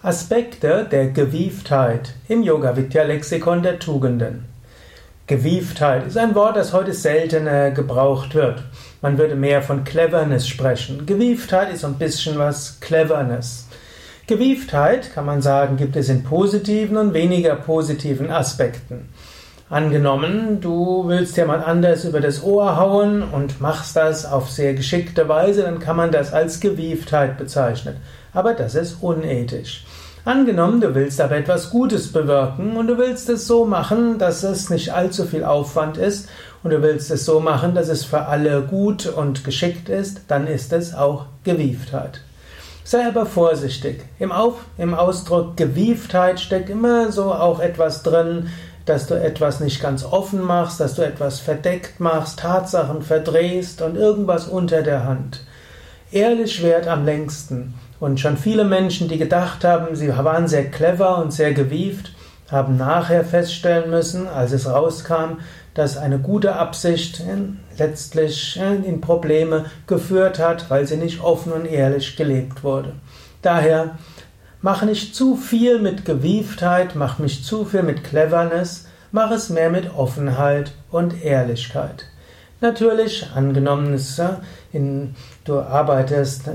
Aspekte der Gewieftheit im Yoga Vidya Lexikon der Tugenden. Gewieftheit ist ein Wort, das heute seltener gebraucht wird. Man würde mehr von Cleverness sprechen. Gewieftheit ist ein bisschen was Cleverness. Gewieftheit, kann man sagen, gibt es in positiven und weniger positiven Aspekten. Angenommen, du willst jemand anders über das Ohr hauen und machst das auf sehr geschickte Weise, dann kann man das als Gewieftheit bezeichnen. Aber das ist unethisch. Angenommen, du willst aber etwas Gutes bewirken und du willst es so machen, dass es nicht allzu viel Aufwand ist und du willst es so machen, dass es für alle gut und geschickt ist, dann ist es auch Gewieftheit. Sei aber vorsichtig. Im, Auf, Im Ausdruck Gewieftheit steckt immer so auch etwas drin, dass du etwas nicht ganz offen machst, dass du etwas verdeckt machst, Tatsachen verdrehst und irgendwas unter der Hand. Ehrlich währt am längsten. Und schon viele Menschen, die gedacht haben, sie waren sehr clever und sehr gewieft, haben nachher feststellen müssen, als es rauskam, dass eine gute Absicht letztlich in Probleme geführt hat, weil sie nicht offen und ehrlich gelebt wurde. Daher mach nicht zu viel mit Gewieftheit, mach nicht zu viel mit Cleverness, mach es mehr mit Offenheit und Ehrlichkeit. Natürlich, angenommen, du arbeitest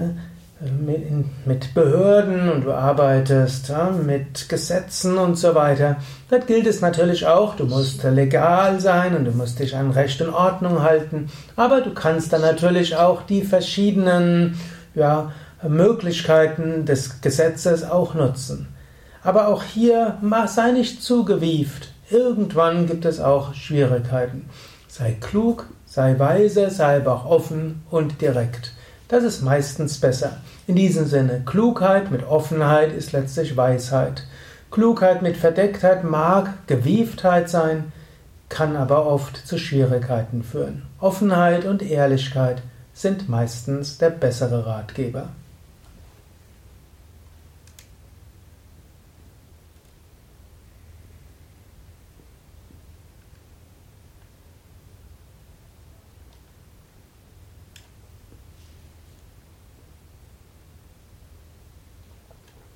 mit Behörden und du arbeitest ja, mit Gesetzen und so weiter, dort gilt es natürlich auch, du musst legal sein und du musst dich an Recht und Ordnung halten, aber du kannst dann natürlich auch die verschiedenen ja, Möglichkeiten des Gesetzes auch nutzen. Aber auch hier sei nicht zu gewieft. Irgendwann gibt es auch Schwierigkeiten. Sei klug, sei weise, sei aber auch offen und direkt. Das ist meistens besser. In diesem Sinne, Klugheit mit Offenheit ist letztlich Weisheit. Klugheit mit Verdecktheit mag Gewieftheit sein, kann aber oft zu Schwierigkeiten führen. Offenheit und Ehrlichkeit sind meistens der bessere Ratgeber.